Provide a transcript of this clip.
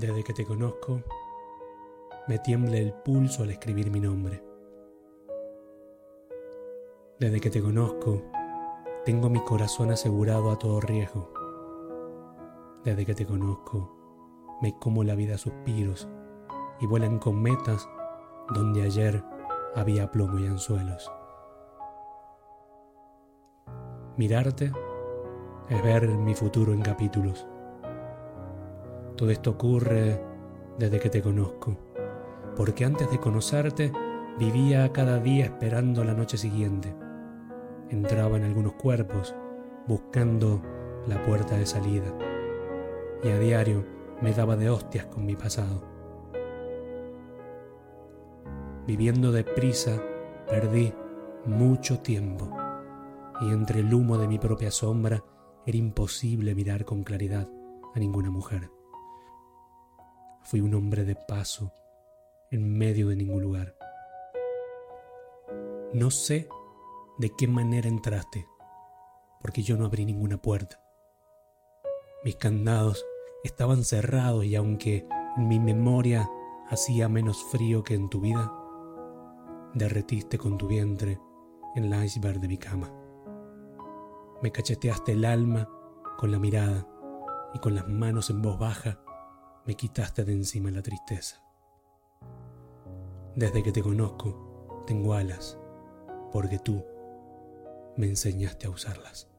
Desde que te conozco, me tiembla el pulso al escribir mi nombre. Desde que te conozco, tengo mi corazón asegurado a todo riesgo. Desde que te conozco, me como la vida a suspiros y vuelan con metas donde ayer había plomo y anzuelos. Mirarte es ver mi futuro en capítulos. Todo esto ocurre desde que te conozco, porque antes de conocerte vivía cada día esperando la noche siguiente. Entraba en algunos cuerpos buscando la puerta de salida y a diario me daba de hostias con mi pasado. Viviendo deprisa perdí mucho tiempo y entre el humo de mi propia sombra era imposible mirar con claridad a ninguna mujer. Fui un hombre de paso en medio de ningún lugar. No sé de qué manera entraste, porque yo no abrí ninguna puerta. Mis candados estaban cerrados y aunque en mi memoria hacía menos frío que en tu vida, derretiste con tu vientre en el iceberg de mi cama. Me cacheteaste el alma con la mirada y con las manos en voz baja me quitaste de encima la tristeza. Desde que te conozco, tengo alas, porque tú me enseñaste a usarlas.